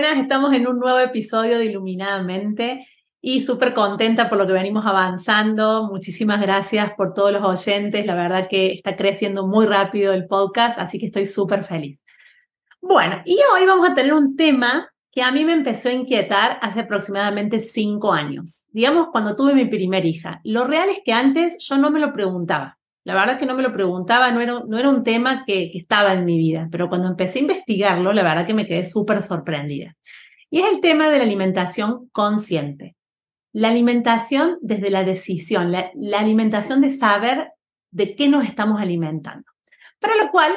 Buenas, estamos en un nuevo episodio de Iluminadamente y súper contenta por lo que venimos avanzando. Muchísimas gracias por todos los oyentes. La verdad que está creciendo muy rápido el podcast, así que estoy súper feliz. Bueno, y hoy vamos a tener un tema que a mí me empezó a inquietar hace aproximadamente cinco años. Digamos, cuando tuve mi primer hija. Lo real es que antes yo no me lo preguntaba. La verdad es que no me lo preguntaba, no era, un tema que, estaba en mi vida, pero cuando empecé a investigarlo, la verdad que me quedé súper sorprendida. Y es el tema de la alimentación consciente. La alimentación desde la decisión, la, la alimentación de saber de qué nos estamos alimentando. Para lo cual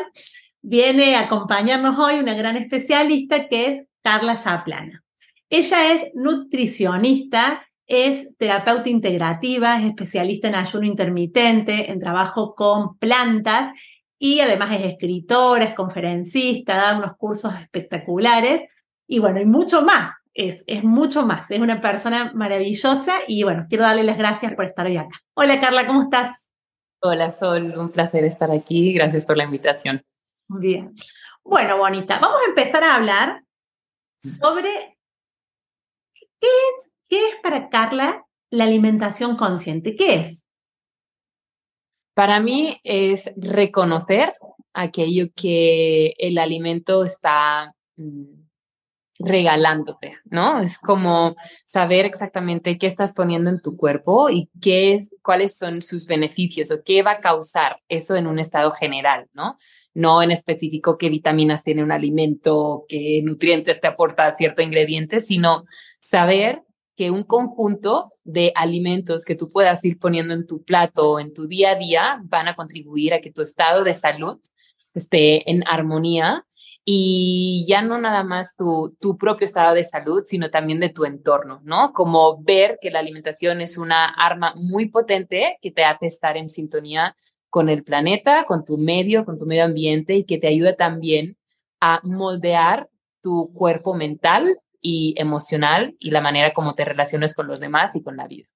viene a acompañarnos hoy una gran especialista que es Carla Zaplana. Ella es nutricionista, es terapeuta integrativa, es especialista en ayuno intermitente, en trabajo con plantas y además es escritora, es conferencista, da unos cursos espectaculares y bueno, y mucho más. Es, es mucho más, es una persona maravillosa y bueno, quiero darle las gracias por estar hoy acá. Hola Carla, ¿cómo estás? Hola Sol, un placer estar aquí, gracias por la invitación. Bien. Bueno, bonita, vamos a empezar a hablar sobre qué es ¿Qué es para Carla la alimentación consciente? ¿Qué es? Para mí es reconocer aquello que el alimento está mm, regalándote, ¿no? Es como saber exactamente qué estás poniendo en tu cuerpo y qué es, cuáles son sus beneficios o qué va a causar eso en un estado general, ¿no? No en específico qué vitaminas tiene un alimento, qué nutrientes te aporta cierto ingrediente, sino saber que un conjunto de alimentos que tú puedas ir poniendo en tu plato o en tu día a día van a contribuir a que tu estado de salud esté en armonía y ya no nada más tu, tu propio estado de salud, sino también de tu entorno, ¿no? Como ver que la alimentación es una arma muy potente que te hace estar en sintonía con el planeta, con tu medio, con tu medio ambiente y que te ayuda también a moldear tu cuerpo mental y emocional y la manera como te relacionas con los demás y con la vida.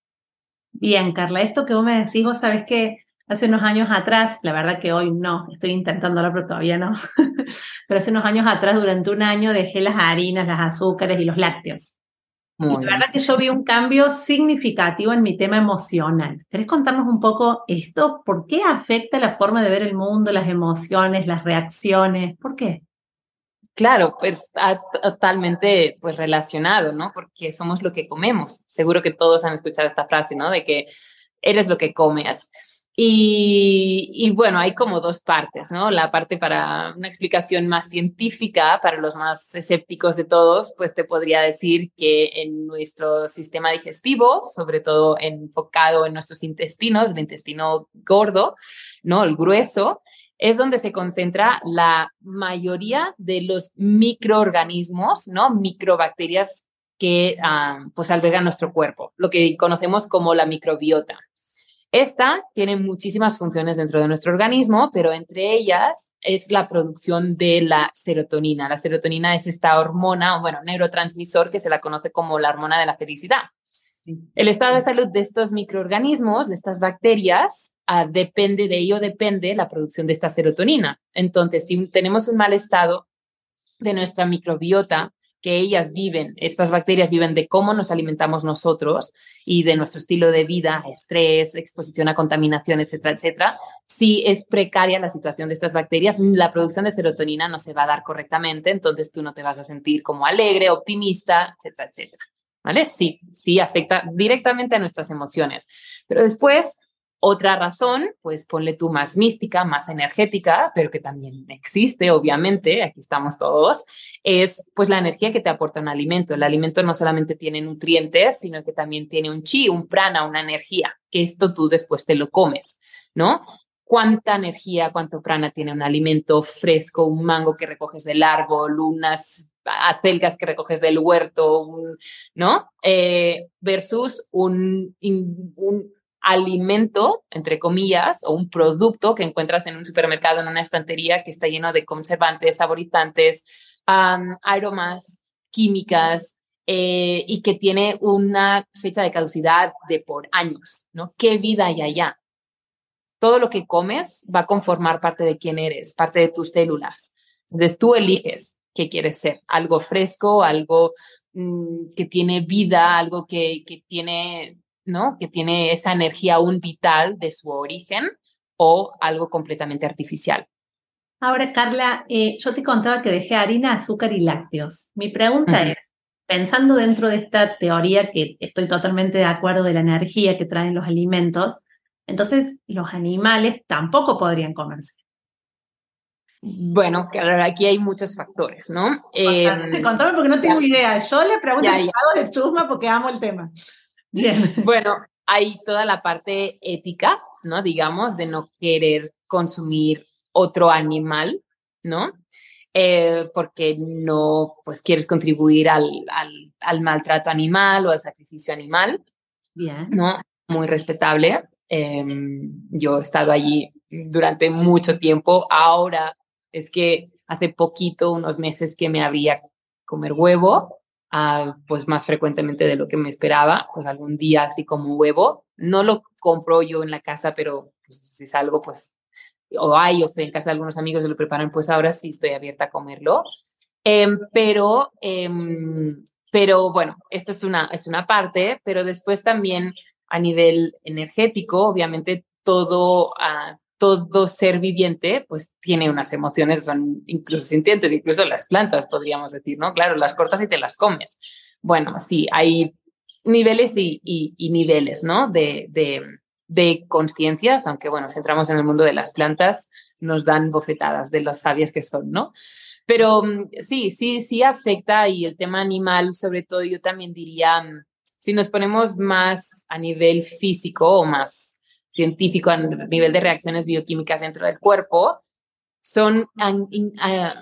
Bien, Carla, esto que vos me decís, vos sabés que hace unos años atrás, la verdad que hoy no, estoy intentándolo, pero todavía no, pero hace unos años atrás, durante un año, dejé las harinas, las azúcares y los lácteos. y la verdad que yo vi un cambio significativo en mi tema emocional. ¿Querés contarnos un poco esto? ¿Por qué afecta la forma de ver el mundo, las emociones, las reacciones? ¿Por qué? Claro, pues está totalmente pues relacionado, ¿no? Porque somos lo que comemos. Seguro que todos han escuchado esta frase, ¿no? De que eres lo que comes. Y, y, bueno, hay como dos partes, ¿no? La parte para una explicación más científica, para los más escépticos de todos, pues te podría decir que en nuestro sistema digestivo, sobre todo enfocado en nuestros intestinos, el intestino gordo, ¿no? El grueso, es donde se concentra la mayoría de los microorganismos, ¿no? Microbacterias que ah, pues albergan nuestro cuerpo, lo que conocemos como la microbiota. Esta tiene muchísimas funciones dentro de nuestro organismo, pero entre ellas es la producción de la serotonina. La serotonina es esta hormona, bueno, neurotransmisor que se la conoce como la hormona de la felicidad. El estado de salud de estos microorganismos, de estas bacterias, ah, depende de ello, depende la producción de esta serotonina. Entonces, si tenemos un mal estado de nuestra microbiota, que ellas viven, estas bacterias viven de cómo nos alimentamos nosotros y de nuestro estilo de vida, estrés, exposición a contaminación, etcétera, etcétera. Si es precaria la situación de estas bacterias, la producción de serotonina no se va a dar correctamente, entonces tú no te vas a sentir como alegre, optimista, etcétera, etcétera. ¿vale? Sí, sí afecta directamente a nuestras emociones. Pero después, otra razón, pues ponle tú más mística, más energética, pero que también existe, obviamente, aquí estamos todos, es pues la energía que te aporta un alimento. El alimento no solamente tiene nutrientes, sino que también tiene un chi, un prana, una energía, que esto tú después te lo comes, ¿no? cuánta energía, cuánto prana tiene un alimento fresco, un mango que recoges del árbol, unas acelgas que recoges del huerto, ¿no? Eh, versus un, un alimento, entre comillas, o un producto que encuentras en un supermercado, en una estantería que está lleno de conservantes, saborizantes, aromas, químicas, eh, y que tiene una fecha de caducidad de por años, ¿no? ¿Qué vida hay allá? Todo lo que comes va a conformar parte de quién eres, parte de tus células. Entonces tú eliges qué quieres ser, algo fresco, algo mm, que tiene vida, algo que, que tiene ¿no? Que tiene esa energía aún vital de su origen o algo completamente artificial. Ahora, Carla, eh, yo te contaba que dejé harina, azúcar y lácteos. Mi pregunta es, pensando dentro de esta teoría que estoy totalmente de acuerdo de la energía que traen los alimentos, entonces los animales tampoco podrían comerse. Bueno, aquí hay muchos factores, ¿no? Eh, contame porque no tengo idea. Yo le pregunto a de chusma porque amo el tema. Bueno, hay toda la parte ética, ¿no? Digamos, de no querer consumir otro animal, ¿no? Eh, porque no, pues quieres contribuir al, al, maltrato animal o al sacrificio animal. Bien. ¿No? Muy respetable. Em, yo he estado allí durante mucho tiempo. Ahora es que hace poquito, unos meses que me había comer huevo, pues más frecuentemente de lo que me esperaba, pues algún día así como huevo. No lo compro yo en la casa, pero pues, si salgo, pues, o hay, o estoy en casa de algunos amigos y lo preparan, pues ahora sí estoy abierta a comerlo. Em, pero, em, pero bueno, esto es una, es una parte, pero después también a nivel energético, obviamente todo, uh, todo ser viviente pues tiene unas emociones, son incluso sintientes, incluso las plantas podríamos decir, ¿no? Claro, las cortas y te las comes. Bueno, sí, hay niveles y, niveles, ¿no? De, de, conciencias, aunque bueno, si entramos en el mundo de las plantas, nos dan bofetadas de los sabios que son, ¿no? Pero mm, sí, sí, sí afecta y el tema animal, sobre todo, yo también diría, mm, si nos ponemos más a nivel físico o más científico a nivel de reacciones bioquímicas dentro del cuerpo, son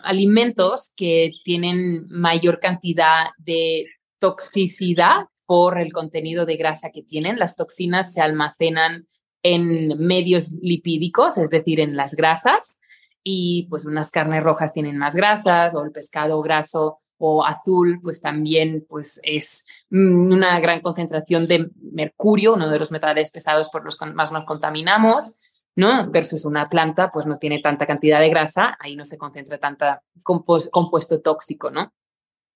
alimentos que tienen mayor cantidad de toxicidad por el contenido de grasa que tienen. Las toxinas se almacenan en medios lipídicos, es decir, en las grasas, y pues unas carnes rojas tienen más grasas o el pescado graso o azul, pues también pues es mm, una gran concentración de mercurio, uno de los metales pesados por los que más nos contaminamos, ¿no? Versus una planta, pues no tiene tanta cantidad de grasa, ahí no se concentra tanta compuesto tóxico, ¿no?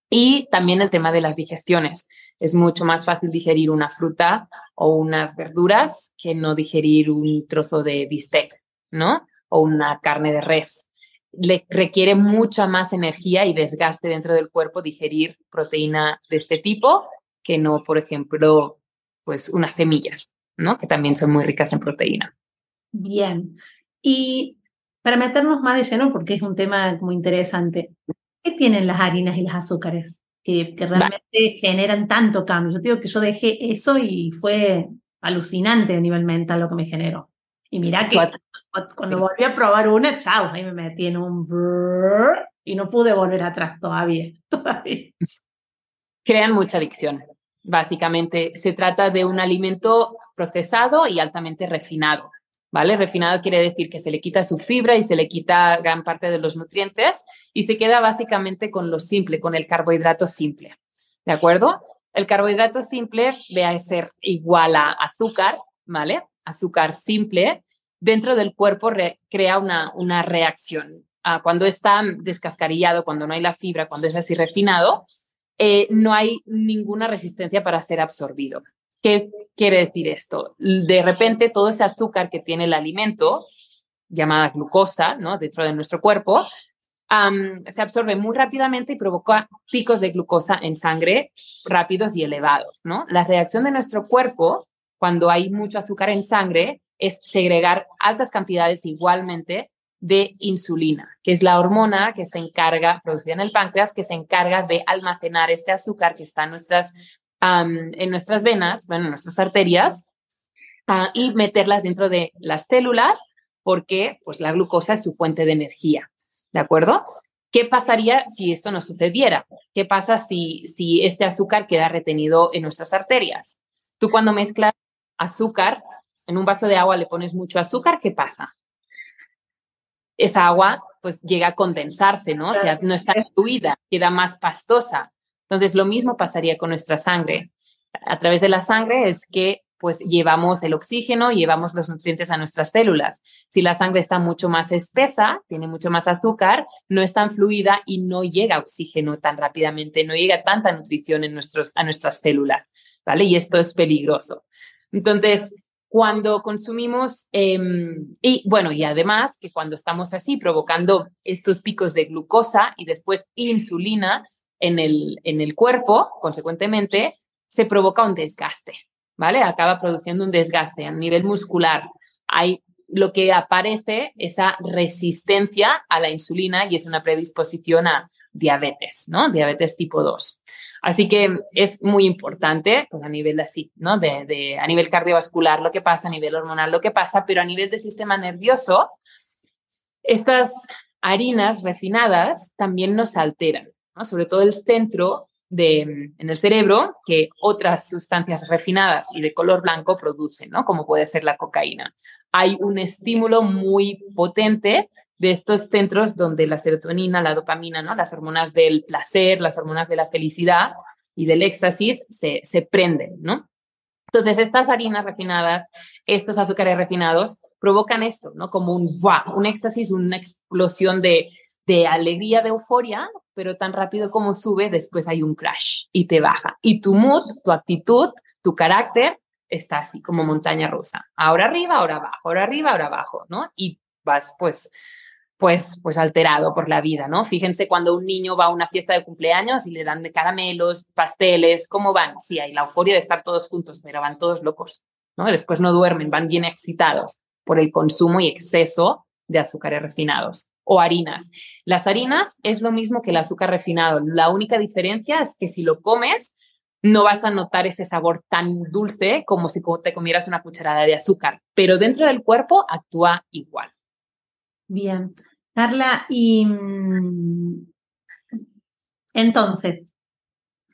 Y también el tema de las digestiones. Es mucho más fácil digerir una fruta o unas verduras que no digerir un trozo de bistec, ¿no? O una carne de res le requiere mucha más energía y desgaste dentro del cuerpo digerir proteína de este tipo que no, por ejemplo, pues unas semillas, ¿no? Que también son muy ricas en proteína. Bien. Y para meternos más de lleno, porque es un tema muy interesante, ¿qué tienen las harinas y los azúcares que, realmente generan tanto cambio? Yo digo que yo dejé eso y fue alucinante a nivel mental lo que me generó. Y mira que cuando volví a probar una, chao, ahí me metí en un y no pude volver atrás todavía, todavía. Crean mucha adicción. Básicamente se trata de un alimento procesado y altamente refinado. ¿Vale? Refinado quiere decir que se le quita su fibra y se le quita gran parte de los nutrientes y se queda básicamente con lo simple, con el carbohidrato simple. ¿De acuerdo? El carbohidrato simple ve a ser igual a azúcar, ¿vale? azúcar simple, dentro del cuerpo crea una, una reacción. Cuando está descascarillado, cuando no hay la fibra, cuando es así refinado, eh, no hay ninguna resistencia para ser absorbido. ¿Qué quiere decir esto? De repente todo ese azúcar que tiene el alimento, llamada glucosa, ¿no? dentro de nuestro cuerpo, se absorbe muy rápidamente y provoca picos de glucosa en sangre rápidos y elevados. ¿no? La reacción de nuestro cuerpo cuando hay mucho azúcar en sangre es segregar altas cantidades igualmente de insulina, que es la hormona que se encarga, producida en el páncreas, que se encarga de almacenar este azúcar que está en nuestras, en nuestras venas, bueno, en nuestras arterias, ah, y meterlas dentro de las células, porque pues la glucosa es su fuente de energía, ¿de acuerdo? ¿Qué pasaría si esto no sucediera? ¿Qué pasa si, si este azúcar queda retenido en nuestras arterias? Tú cuando mezclas azúcar en un vaso de agua le pones mucho azúcar, ¿qué pasa? Esa agua pues llega a condensarse, ¿no? O sea, no está fluida, queda más pastosa. Entonces, lo mismo pasaría con nuestra sangre. A través de la sangre es que pues llevamos el oxígeno, llevamos los nutrientes a nuestras células. Si la sangre está mucho más espesa, tiene mucho más azúcar, no es tan fluida y no llega oxígeno tan rápidamente, no llega tanta nutrición en nuestros, a nuestras células, ¿vale? Y esto es peligroso. Entonces, cuando consumimos, em, y bueno, y además que cuando estamos así provocando estos picos de glucosa y después insulina en el, en el cuerpo, consecuentemente, se provoca un desgaste, ¿vale? Acaba produciendo un desgaste a nivel muscular. Hay lo que aparece esa resistencia a la insulina y es una predisposición a diabetes, ¿no? Diabetes tipo 2. Así que es muy importante, pues a nivel así, ¿no? De, a nivel cardiovascular lo que pasa, a nivel hormonal lo que pasa, pero a nivel de sistema nervioso, estas harinas refinadas también nos alteran, ¿no? Sobre todo el centro de, en el cerebro que otras sustancias refinadas y de color blanco producen, ¿no? Como puede ser la cocaína. Hay un estímulo muy potente de estos centros donde la serotonina, la dopamina, ¿no? las hormonas del placer, las hormonas de la felicidad y del éxtasis se, se prenden, ¿no? Entonces, estas harinas refinadas, estos azúcares refinados, provocan esto, ¿no? Como un un éxtasis, una explosión de, de alegría, de euforia, pero tan rápido como sube, después hay un crash y te baja. Y tu mood, tu actitud, tu carácter está así como montaña rusa. Ahora arriba, ahora abajo, ahora arriba, ahora abajo, ¿no? Y vas pues pues, pues alterado por la vida, ¿no? Fíjense cuando un niño va a una fiesta de cumpleaños y le dan de caramelos, pasteles, ¿cómo van? Sí, hay la euforia de estar todos juntos, pero van todos locos, ¿no? Después no duermen, van bien excitados por el consumo y exceso de azúcares refinados o harinas. Las harinas es lo mismo que el azúcar refinado. La única diferencia es que si lo comes, no vas a notar ese sabor tan dulce como si te comieras una cucharada de azúcar, pero dentro del cuerpo actúa igual. Bien. Carla, y mm, entonces,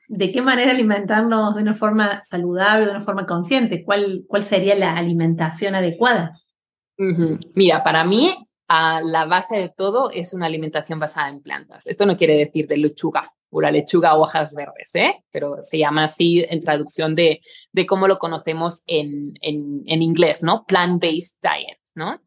¿de qué manera alimentarnos de una forma saludable, de una forma consciente? ¿Cuál, cuál sería la alimentación adecuada? Mira, para mí, la base de todo es una alimentación basada en plantas. Esto no quiere decir de lechuga, pura lechuga, hojas verdes, ¿eh? pero se llama así en traducción de, de cómo lo conocemos en, en, en inglés, ¿no? Plant-based diet, ¿no?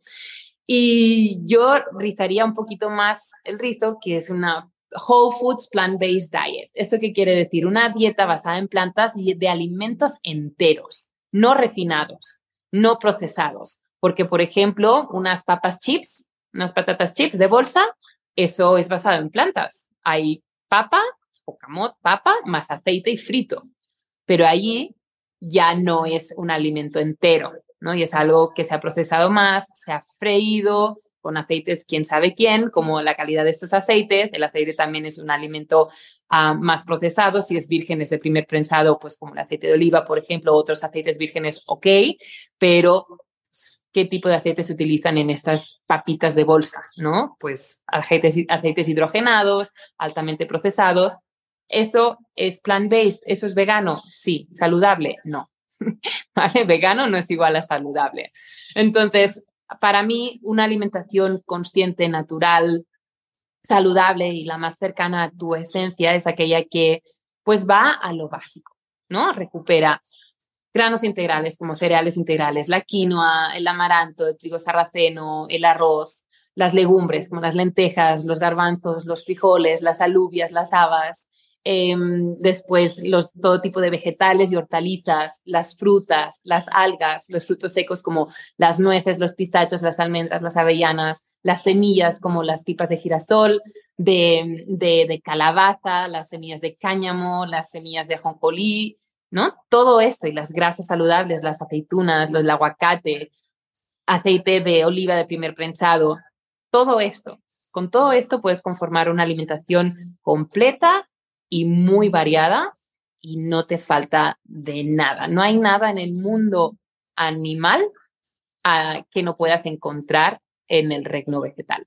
Y yo rizaría un poquito más el rizo, que es una Whole Foods Plant-Based Diet. ¿Esto qué quiere decir? Una dieta basada en plantas y de alimentos enteros, no refinados, no procesados. Porque, por ejemplo, unas papas chips, unas patatas chips de bolsa, eso es basado en plantas. Hay papa o camot, papa más aceite y frito. Pero allí ya no es un alimento entero. ¿No? Y es algo que se ha procesado más, se ha freído con aceites quién sabe quién, como la calidad de estos aceites. El aceite también es un alimento ah, más procesado. Si es virgen, es de primer prensado, pues como el aceite de oliva, por ejemplo, otros aceites vírgenes, ok, pero qué tipo de aceites se utilizan en estas papitas de bolsa, ¿no? Pues aceites, aceites hidrogenados, altamente procesados. ¿Eso es plant-based? ¿Eso es vegano? Sí. ¿Saludable? No. ¿vale? Vegano no es igual a saludable. Entonces, para mí, una alimentación consciente, natural, saludable y la más cercana a tu esencia es aquella que pues va a lo básico, ¿no? Recupera granos integrales como cereales integrales, la quinoa, el amaranto, el trigo sarraceno, el arroz, las legumbres como las lentejas, los garbanzos, los frijoles, las alubias, las habas, Em, después los, todo tipo de vegetales y hortalizas, las frutas, las algas, los frutos secos como las nueces, los pistachos, las almendras, las avellanas, las semillas como las pipas de girasol, de, calabaza, las semillas de cáñamo, las semillas de ajonjolí, ¿no? Todo esto y las grasas saludables, las aceitunas, el aguacate, aceite de oliva de primer prensado, todo esto. Con todo esto puedes conformar una alimentación completa y muy variada y no te falta de nada. No hay nada en el mundo animal ah, que no puedas encontrar en el reino vegetal.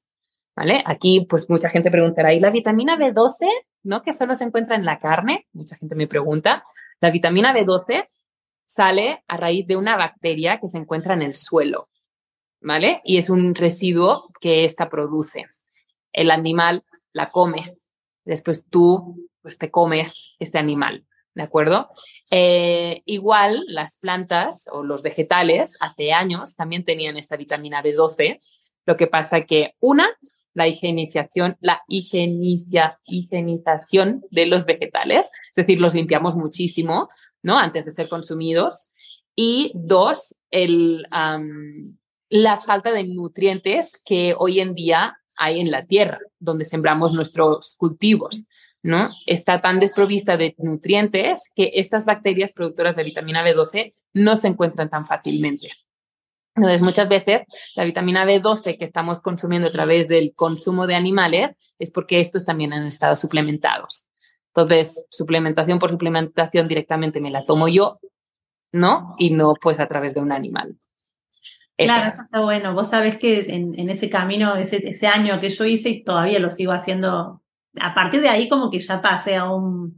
¿Vale? Aquí, pues mucha gente preguntará, ¿y la vitamina B12, no? Que solo se encuentra en la carne. Mucha gente me pregunta. La vitamina B12 sale a raíz de una bacteria que se encuentra en el suelo, ¿vale? Y es un residuo que ésta produce. El animal la come. Después tú, pues te comes este animal, ¿de acuerdo? Eh, igual las plantas o los vegetales hace años también tenían esta vitamina B12. Lo que pasa que una, la higienización, la higienización de los vegetales, es decir, los limpiamos muchísimo, ¿no? Antes de ser consumidos. Y dos, el, la falta de nutrientes que hoy en día hay en la tierra, donde sembramos nuestros cultivos, ¿no? Está tan desprovista de nutrientes que estas bacterias productoras de vitamina B12 no se encuentran tan fácilmente. Entonces, muchas veces la vitamina B12 que estamos consumiendo a través del consumo de animales es porque estos también han estado suplementados. Entonces, suplementación por suplementación directamente me la tomo yo, ¿no? Y no pues a través de un animal. claro, eso está bueno. Vos sabés que en, ese camino, ese, ese año que yo hice y todavía lo sigo haciendo, a partir de ahí como que ya pasé a un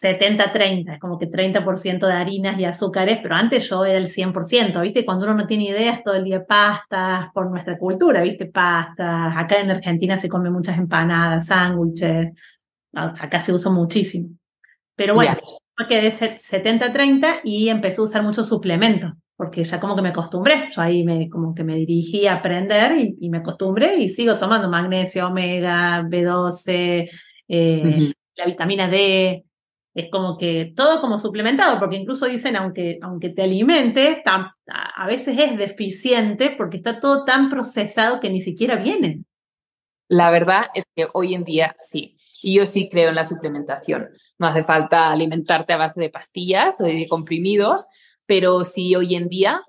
70-30, es como que 30% de harinas y azúcares, pero antes yo era el 100%, ¿viste? Cuando uno no tiene ideas, todo el día pastas, por nuestra cultura, ¿viste? Pastas, acá en Argentina se come muchas empanadas, sándwiches, acá se usa muchísimo. Pero bueno, yeah. quedé 70-30 y empecé a usar muchos suplementos, porque ya como que me acostumbré, yo ahí me, como que me dirigí a aprender y, me acostumbré y sigo tomando magnesio, omega, B12, eh, la vitamina D, es como que todo como suplementado, porque incluso dicen, aunque, aunque te alimente, a veces es deficiente porque está todo tan procesado que ni siquiera vienen. La verdad es que hoy en día sí. Y yo sí creo en la suplementación. No hace falta alimentarte a base de pastillas o de comprimidos, pero sí hoy en día,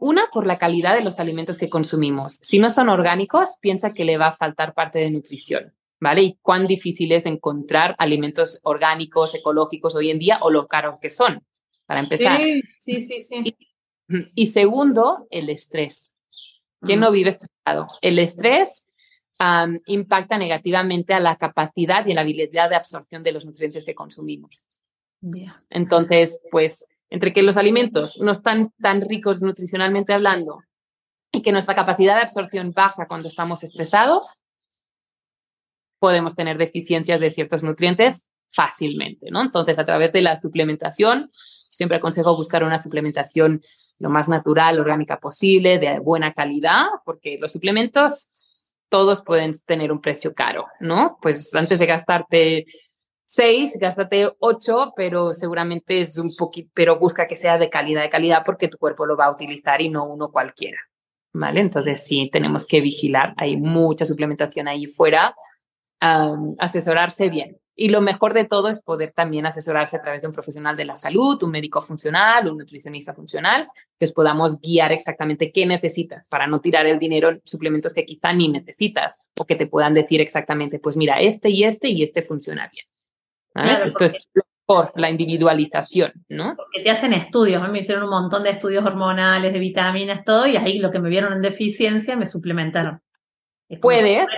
una, por la calidad de los alimentos que consumimos. Si no son orgánicos, piensa que le va a faltar parte de nutrición. ¿vale? Y cuán difícil es encontrar alimentos orgánicos, ecológicos hoy en día o lo caros que son, para empezar. Sí, sí, sí. sí. Y, segundo, el estrés. ¿Quién no vive estresado? El estrés impacta negativamente a la capacidad y a la habilidad de absorción de los nutrientes que consumimos. Entonces, pues, entre que los alimentos no están tan ricos nutricionalmente hablando y que nuestra capacidad de absorción baja cuando estamos estresados, podemos tener deficiencias de ciertos nutrientes fácilmente, ¿no? Entonces, a través de la suplementación, siempre aconsejo buscar una suplementación lo más natural, orgánica posible, de buena calidad, porque los suplementos todos pueden tener un precio caro, ¿no? Pues antes de gastarte seis, gástate ocho, pero seguramente es un poquito, pero busca que sea de calidad, de calidad, porque tu cuerpo lo va a utilizar y no uno cualquiera, ¿vale? Entonces sí, tenemos que vigilar, hay mucha suplementación ahí fuera asesorarse bien. Y lo mejor de todo es poder también asesorarse a través de un profesional de la salud, un médico funcional, un nutricionista funcional, que os podamos guiar exactamente qué necesitas para no tirar el dinero en suplementos que quizá ni necesitas o que te puedan decir exactamente, pues mira, este y este y este funciona bien. Esto es por la individualización, ¿no? Porque te hacen estudios, me hicieron un montón de estudios hormonales, de vitaminas, todo, y ahí lo que me vieron en deficiencia me suplementaron. Puedes,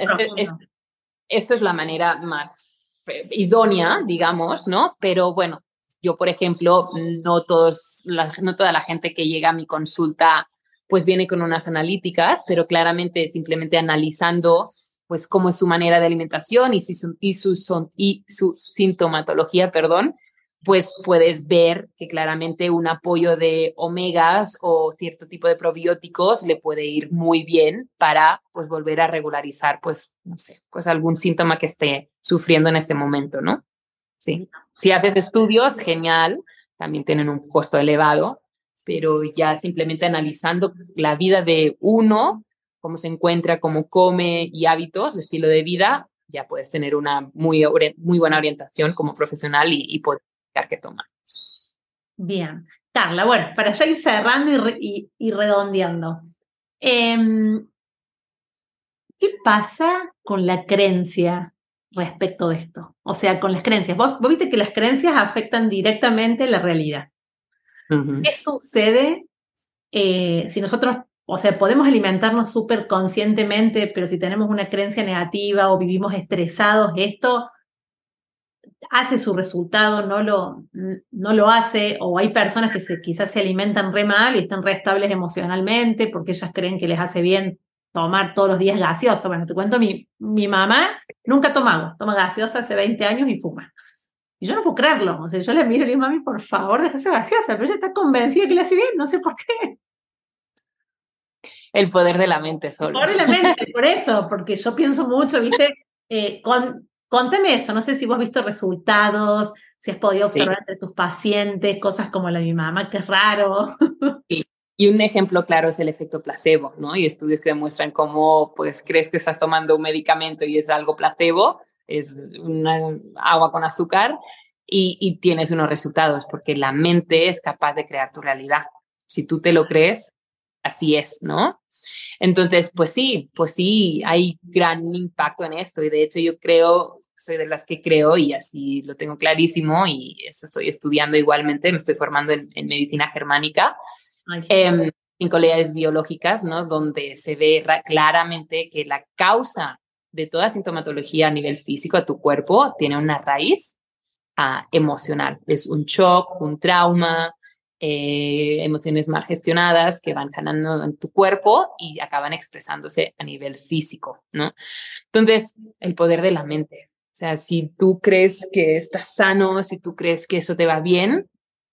esto es la manera más eh, idónea, digamos, ¿no? Pero bueno, yo, por ejemplo, no, todos, no toda la gente que llega a mi consulta pues viene con unas analíticas, pero claramente simplemente analizando pues cómo es su manera de alimentación y, su, y, su, y su sintomatología, perdón, pues puedes ver que claramente un apoyo de omegas o cierto tipo de probióticos le puede ir muy bien para pues volver a regularizar pues no sé, pues algún síntoma que esté sufriendo en este momento, ¿no? Sí. Si haces estudios, genial, también tienen un costo elevado, pero ya simplemente analizando la vida de uno, cómo se encuentra, cómo come y hábitos, estilo de vida, ya puedes tener una muy, muy buena orientación como profesional y, y poder que tomar. Bien. Carla, bueno, para ya ir cerrando y, redondeando. Em, ¿Qué pasa con la creencia respecto de esto? O sea, con las creencias. Vos, viste que las creencias afectan directamente la realidad. ¿Qué sucede eh, si nosotros o sea, podemos alimentarnos súper conscientemente, pero si tenemos una creencia negativa o vivimos estresados, esto hace su resultado, no lo, no lo hace, o hay personas que se, quizás se alimentan re mal y están re estables emocionalmente porque ellas creen que les hace bien tomar todos los días gaseosa. Bueno, te cuento, mi, mi mamá nunca toma toma gaseosa hace 20 años y fuma. Y yo no puedo creerlo. O sea, yo le miro y le digo, mami, por favor, déjase gaseosa. Pero ella está convencida que le hace bien, no sé por qué. El poder de la mente solo. El poder de la mente, por eso, porque yo pienso mucho, ¿viste? Eh, con, contame eso, no sé si vos has visto resultados, si has podido observar entre tus pacientes cosas como la de mi mamá, que es raro. Sí. Y un ejemplo claro es el efecto placebo, ¿no? Y estudios que demuestran cómo, pues, crees que estás tomando un medicamento y es algo placebo, es una agua con azúcar y, y tienes unos resultados, porque la mente es capaz de crear tu realidad. Si tú te lo crees, así es, ¿no? Entonces, pues sí, pues sí, hay gran impacto en esto y de hecho yo creo, soy de las que creo y así lo tengo clarísimo y esto estoy estudiando igualmente, me estoy formando en, medicina germánica, eh, en colegias biológicas, ¿no? Donde se ve claramente que la causa de toda sintomatología a nivel físico a tu cuerpo tiene una raíz ah, emocional. Es un shock, un trauma, eh, emociones mal gestionadas que van sanando en tu cuerpo y acaban expresándose a nivel físico, ¿no? Entonces, el poder de la mente. O sea, si tú crees que estás sano, si tú crees que eso te va bien,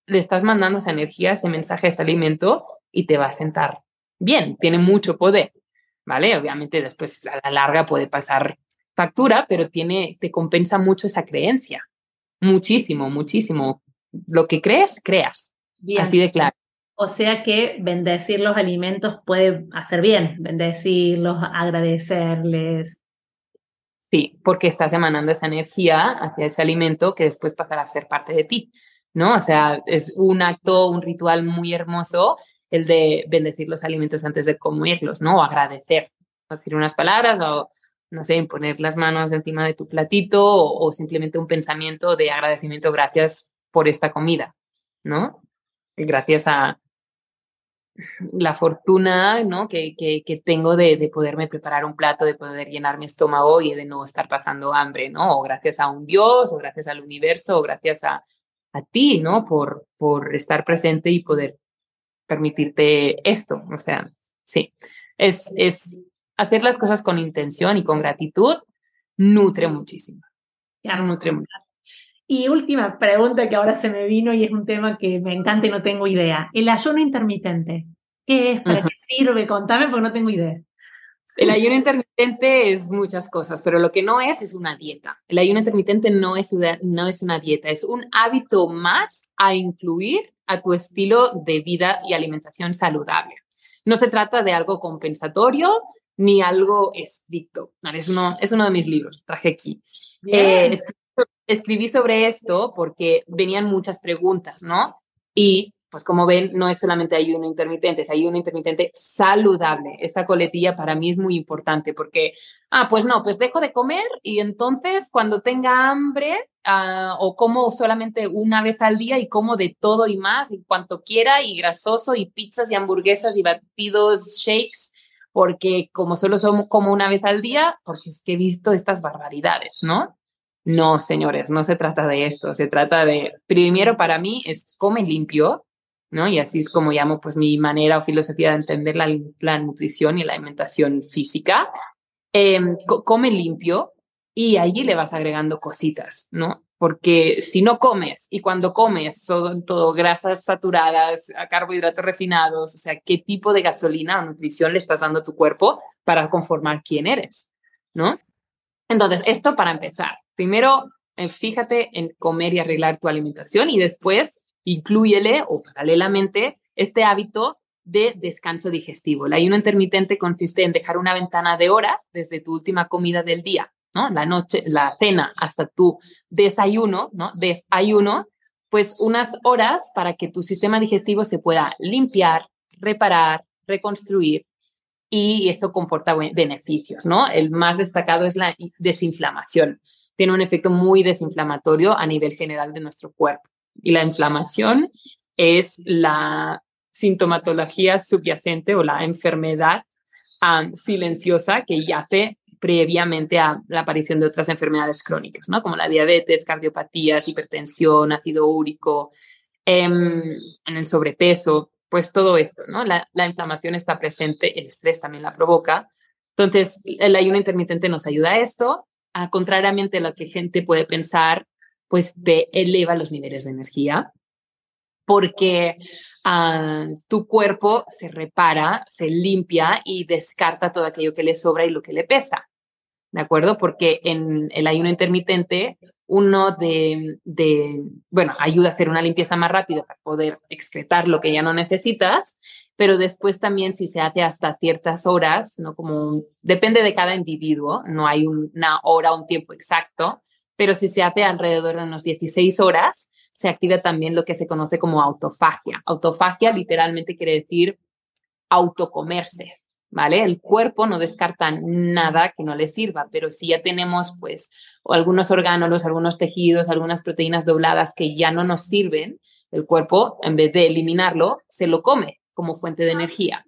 le estás mandando esa energía, ese mensaje, ese alimento y te va a sentar bien. Tiene mucho poder, ¿vale? Obviamente después a la larga puede pasar factura, pero tiene, te compensa mucho esa creencia. Muchísimo, muchísimo. Lo que crees, creas. Así de claro. O sea que bendecir los alimentos puede hacer bien, bendecirlos, agradecerles. Sí, porque estás emanando esa energía hacia ese alimento que después pasará a ser parte de ti, ¿no? O sea, es un acto, un ritual muy hermoso el de bendecir los alimentos antes de comerlos, ¿no? O agradecer, decir unas palabras o, no sé, poner las manos encima de tu platito o simplemente un pensamiento de agradecimiento, gracias por esta comida, ¿no? Gracias a la fortuna ¿no? que, que, tengo de, de, poderme preparar un plato, de poder llenar mi estómago y de no estar pasando hambre, ¿no? O gracias a un Dios, o gracias al universo, o gracias a, a ti, ¿no? Por, por estar presente y poder permitirte esto. O sea, sí, es, es hacer las cosas con intención y con gratitud, nutre muchísimo. Ya, nutre mucho. Y última pregunta que ahora se me vino y es un tema que me encanta y no tengo idea. El ayuno intermitente. ¿Qué es? ¿Para qué sirve? Contame porque no tengo idea. El ayuno intermitente es muchas cosas, pero lo que no es es una dieta. El ayuno intermitente no es, no es una dieta, es un hábito más a incluir a tu estilo de vida y alimentación saludable. No se trata de algo compensatorio ni algo estricto. Es uno, es uno de mis libros, traje aquí. Eh, escribí sobre esto porque venían muchas preguntas, ¿no? Y pues como ven, no es solamente ayuno intermitente, es ayuno intermitente saludable. Esta coletilla para mí es muy importante porque, ah, pues no, pues dejo de comer y entonces cuando tenga hambre ah, o como solamente una vez al día y como de todo y más y cuanto quiera y grasoso y pizzas y hamburguesas y batidos, shakes, porque como solo somos como una vez al día, porque es que he visto estas barbaridades, ¿no? No, señores, no se trata de esto, se trata de, primero para mí es come limpio, ¿no? Y así es como llamo pues mi manera o filosofía de entender la, nutrición y la alimentación física. Em, come limpio y allí le vas agregando cositas, ¿no? Porque si no comes y cuando comes son todo grasas saturadas, carbohidratos refinados, o sea, ¿qué tipo de gasolina o nutrición le estás dando a tu cuerpo para conformar quién eres, ¿no? Entonces, esto para empezar. Primero, eh, fíjate en comer y arreglar tu alimentación y después incluyele o paralelamente este hábito de descanso digestivo. El ayuno intermitente consiste en dejar una ventana de horas desde tu última comida del día, ¿no? La noche, la cena hasta tu desayuno, ¿no? Desayuno, pues unas horas para que tu sistema digestivo se pueda limpiar, reparar, reconstruir y eso comporta beneficios, ¿no? El más destacado es la desinflamación. Tiene un efecto muy desinflamatorio a nivel general de nuestro cuerpo. Y la inflamación es la sintomatología subyacente o la enfermedad silenciosa que yace previamente a la aparición de otras enfermedades crónicas, ¿no? Como la diabetes, cardiopatías, hipertensión, ácido úrico, em, en el sobrepeso, pues todo esto, ¿no? La, la, inflamación está presente, el estrés también la provoca. Entonces, el ayuno intermitente nos ayuda a esto, a contrariamente a lo que gente puede pensar, pues te eleva los niveles de energía, porque uh, tu cuerpo se repara, se limpia y descarta todo aquello que le sobra y lo que le pesa. ¿De acuerdo? Porque en el ayuno intermitente, uno de, bueno, ayuda a hacer una limpieza más rápida para poder excretar lo que ya no necesitas, pero después también si se hace hasta ciertas horas, ¿no? Como depende de cada individuo, no hay una hora un tiempo exacto, pero si se hace alrededor de unos 16 horas, se activa también lo que se conoce como autofagia. Autofagia literalmente quiere decir autocomerse, ¿vale? El cuerpo no descarta nada que no le sirva, pero si ya tenemos pues algunos órganos, algunos tejidos, algunas proteínas dobladas que ya no nos sirven, el cuerpo en vez de eliminarlo, se lo come como fuente de energía.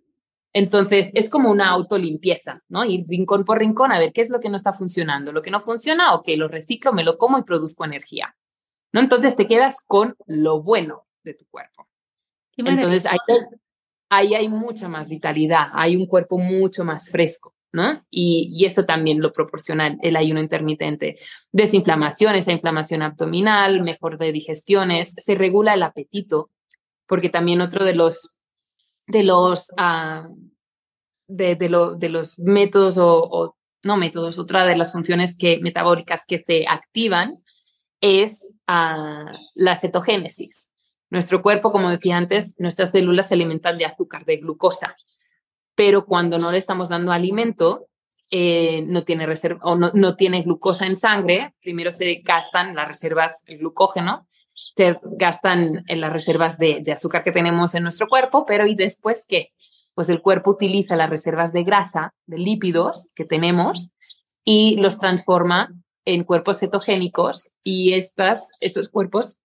Entonces, es como una autolimpieza, ¿no? Ir rincón por rincón a ver qué es lo que no está funcionando. Lo que no funciona, ok, lo reciclo, me lo como y produzco energía. ¿no? Entonces te quedas con lo bueno de tu cuerpo. Entonces ahí, ahí, hay mucha más vitalidad, hay un cuerpo mucho más fresco, ¿no? Y, eso también lo proporciona el ayuno intermitente. Desinflamación, esa inflamación abdominal, mejor de digestiones, se regula el apetito, porque también otro de los, de los, uh, de, de, lo, de, los métodos o, o, no métodos, otra de las funciones que, metabólicas que se activan es la cetogénesis. Nuestro cuerpo, como decía antes, nuestras células se alimentan de azúcar, de glucosa, pero cuando no le estamos dando alimento, eh, no, tiene reserva, o no, no, tiene glucosa en sangre, primero se gastan las reservas, el glucógeno, se gastan en las reservas de, de azúcar que tenemos en nuestro cuerpo, pero ¿y después qué? Pues el cuerpo utiliza las reservas de grasa, de lípidos que tenemos, y los transforma en cuerpos cetogénicos y estas, estos cuerpos,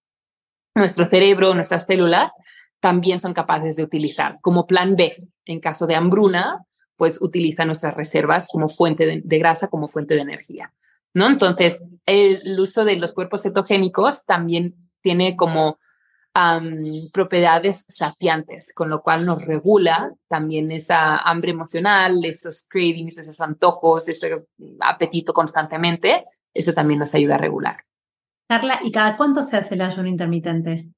nuestro cerebro, nuestras células, también son capaces de utilizar como plan B. En caso de hambruna, pues utiliza nuestras reservas como fuente de, grasa, como fuente de energía. ¿no? Entonces, el, uso de los cuerpos cetogénicos también tiene como propiedades saciantes, con lo cual nos regula también esa hambre emocional, esos cravings, esos antojos, ese apetito constantemente, eso también nos ayuda a regular. Carla, ¿y cada cuánto se hace el ayuno intermitente?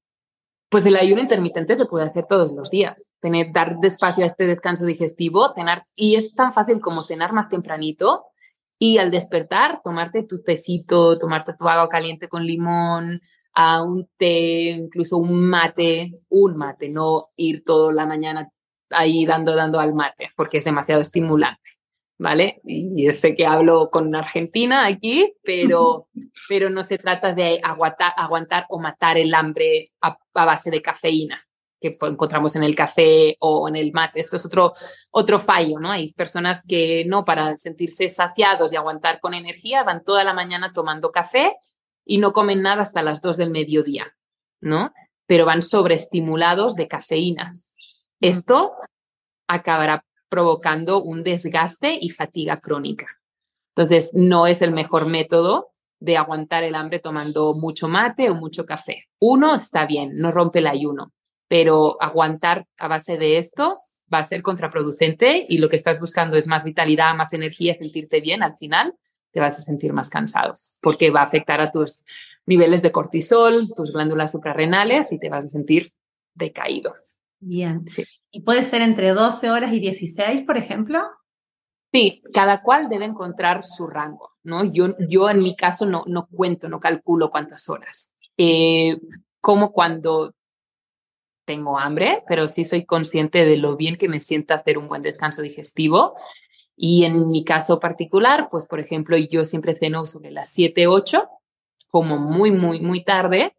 Pues el ayuno intermitente se puede hacer todos los días. Tener, dar despacio a este descanso digestivo, cenar, y es tan fácil como cenar más tempranito y al despertar, tomarte tu tecito, tomarte tu agua caliente con limón, a un té, incluso un mate, un mate, no ir toda la mañana ahí dando, dando al mate, porque es demasiado estimulante. ¿Vale? Y yo sé que hablo con Argentina aquí, pero, pero no se trata de aguantar, aguantar o matar el hambre a, base de cafeína que encontramos en el café o en el mate. Esto es otro, otro fallo, ¿no? Hay personas que no, para sentirse saciados y aguantar con energía, van toda la mañana tomando café y no comen nada hasta las dos del mediodía, ¿no? Pero van sobreestimulados de cafeína. Esto acabará provocando un desgaste y fatiga crónica. Entonces, no es el mejor método de aguantar el hambre tomando mucho mate o mucho café. Uno está bien, no rompe el ayuno, pero aguantar a base de esto va a ser contraproducente y lo que estás buscando es más vitalidad, más energía, sentirte bien, al final te vas a sentir más cansado porque va a afectar a tus niveles de cortisol, tus glándulas suprarrenales y te vas a sentir decaído. Bien. Sí. ¿Y puede ser entre 12 horas y 16, por ejemplo? Sí, cada cual debe encontrar su rango, ¿no? Yo, yo en mi caso no, no cuento, no calculo cuántas horas. Eh, como cuando tengo hambre, pero sí soy consciente de lo bien que me sienta hacer un buen descanso digestivo. Y en mi caso particular, pues por ejemplo, yo siempre ceno sobre las 7, 8, como muy, muy, muy tarde,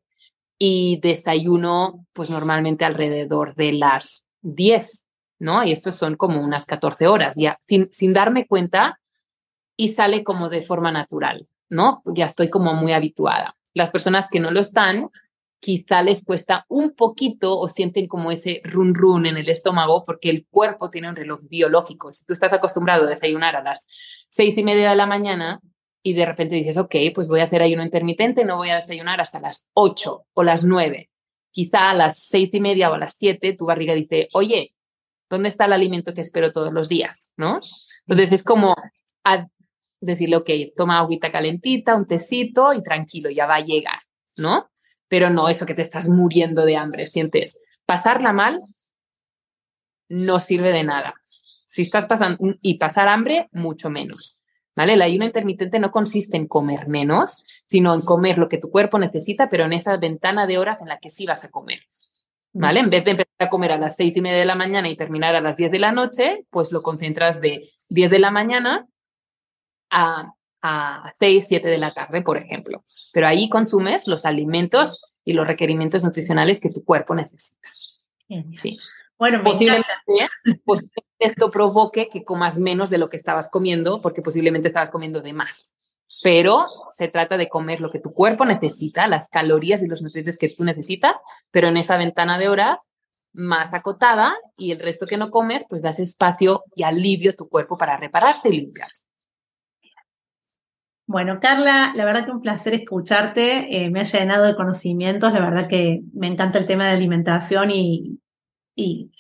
y desayuno pues normalmente alrededor de las 10, ¿no? Y estos son como unas 14 horas, ya sin, sin darme cuenta y sale como de forma natural, ¿no? Ya estoy como muy habituada. Las personas que no lo están, quizá les cuesta un poquito o sienten como ese run run en el estómago porque el cuerpo tiene un reloj biológico. Si tú estás acostumbrado a desayunar a las seis y media de la mañana y de repente dices, ok, pues voy a hacer ayuno intermitente, no voy a desayunar hasta las ocho o las nueve. Quizá a las seis y media o a las siete tu barriga dice, oye, ¿dónde está el alimento que espero todos los días? ¿No? Entonces es como decirle, ok, toma agüita calentita, un tecito y tranquilo, ya va a llegar, ¿no? Pero no eso que te estás muriendo de hambre, sientes. Pasarla mal no sirve de nada. Si estás pasando, y pasar hambre, mucho menos. ¿Vale? El ayuno intermitente no consiste en comer menos, sino en comer lo que tu cuerpo necesita, pero en esa ventana de horas en la que sí vas a comer. ¿Vale? En vez de empezar a comer a las seis y media de la mañana y terminar a las 10 de la noche, pues lo concentras de 10 de la mañana a, a 6, 7 de la tarde, por ejemplo. Pero ahí consumes los alimentos y los requerimientos nutricionales que tu cuerpo necesita. Sí. Bueno, posiblemente, esto provoque que comas menos de lo que estabas comiendo, porque posiblemente estabas comiendo de más. Pero se trata de comer lo que tu cuerpo necesita, las calorías y los nutrientes que tú necesitas, pero en esa ventana de horas más acotada y el resto que no comes, pues das espacio y alivio a tu cuerpo para repararse y limpiarse. Bueno, Carla, la verdad que un placer escucharte, eh, me ha llenado de conocimientos, la verdad que me encanta el tema de alimentación y, y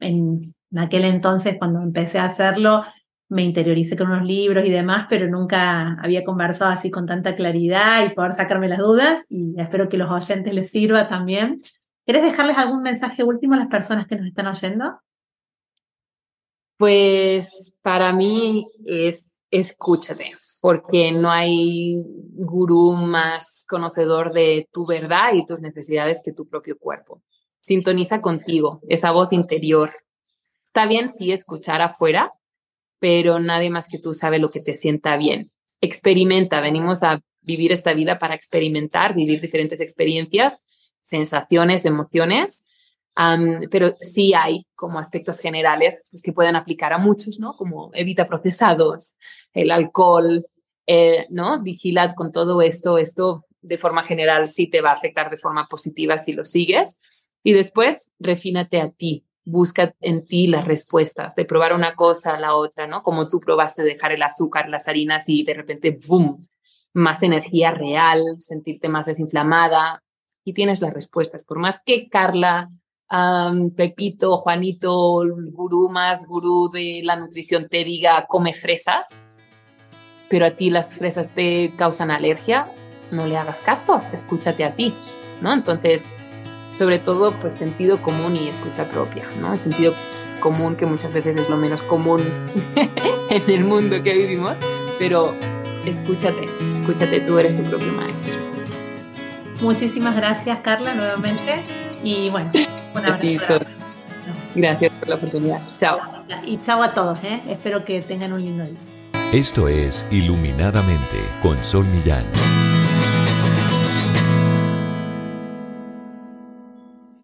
en aquel entonces cuando empecé a hacerlo me interioricé con unos libros y demás, pero nunca había conversado así con tanta claridad y poder sacarme las dudas y espero que los oyentes les sirva también. ¿Quieres dejarles algún mensaje último a las personas que nos están oyendo? Pues para mí es escúchate porque no hay gurú más conocedor de tu verdad y tus necesidades que tu propio cuerpo. Sintoniza contigo, esa voz interior. Está bien sí escuchar afuera, pero nadie más que tú sabe lo que te sienta bien. Experimenta, venimos a vivir esta vida para experimentar, vivir diferentes experiencias, sensaciones, emociones, pero sí hay como aspectos generales pues, que pueden aplicar a muchos, ¿no? Como evita procesados, el alcohol, eh, ¿no? Vigilad con todo esto, esto de forma general sí te va a afectar de forma positiva si lo sigues. Y después, refínate a ti, busca en ti las respuestas, de probar una cosa a la otra, ¿no? Como tú probaste dejar el azúcar, las harinas y de repente, ¡boom! Más energía real, sentirte más desinflamada y tienes las respuestas. Por más que Carla, Pepito, Juanito, el gurú más gurú de la nutrición te diga come fresas, pero a ti las fresas te causan alergia, no le hagas caso, escúchate a ti, ¿no? Entonces, sobre todo, pues sentido común y escucha propia, ¿no? El sentido común que muchas veces es lo menos común en el mundo que vivimos, pero escúchate, escúchate, tú eres tu propio maestro. Muchísimas gracias, Carla, nuevamente. Y bueno, un abrazo. Gracias por la oportunidad. Chao. Y chao a todos, ¿eh? Espero que tengan un lindo día. Esto es Iluminadamente con Sol Millán.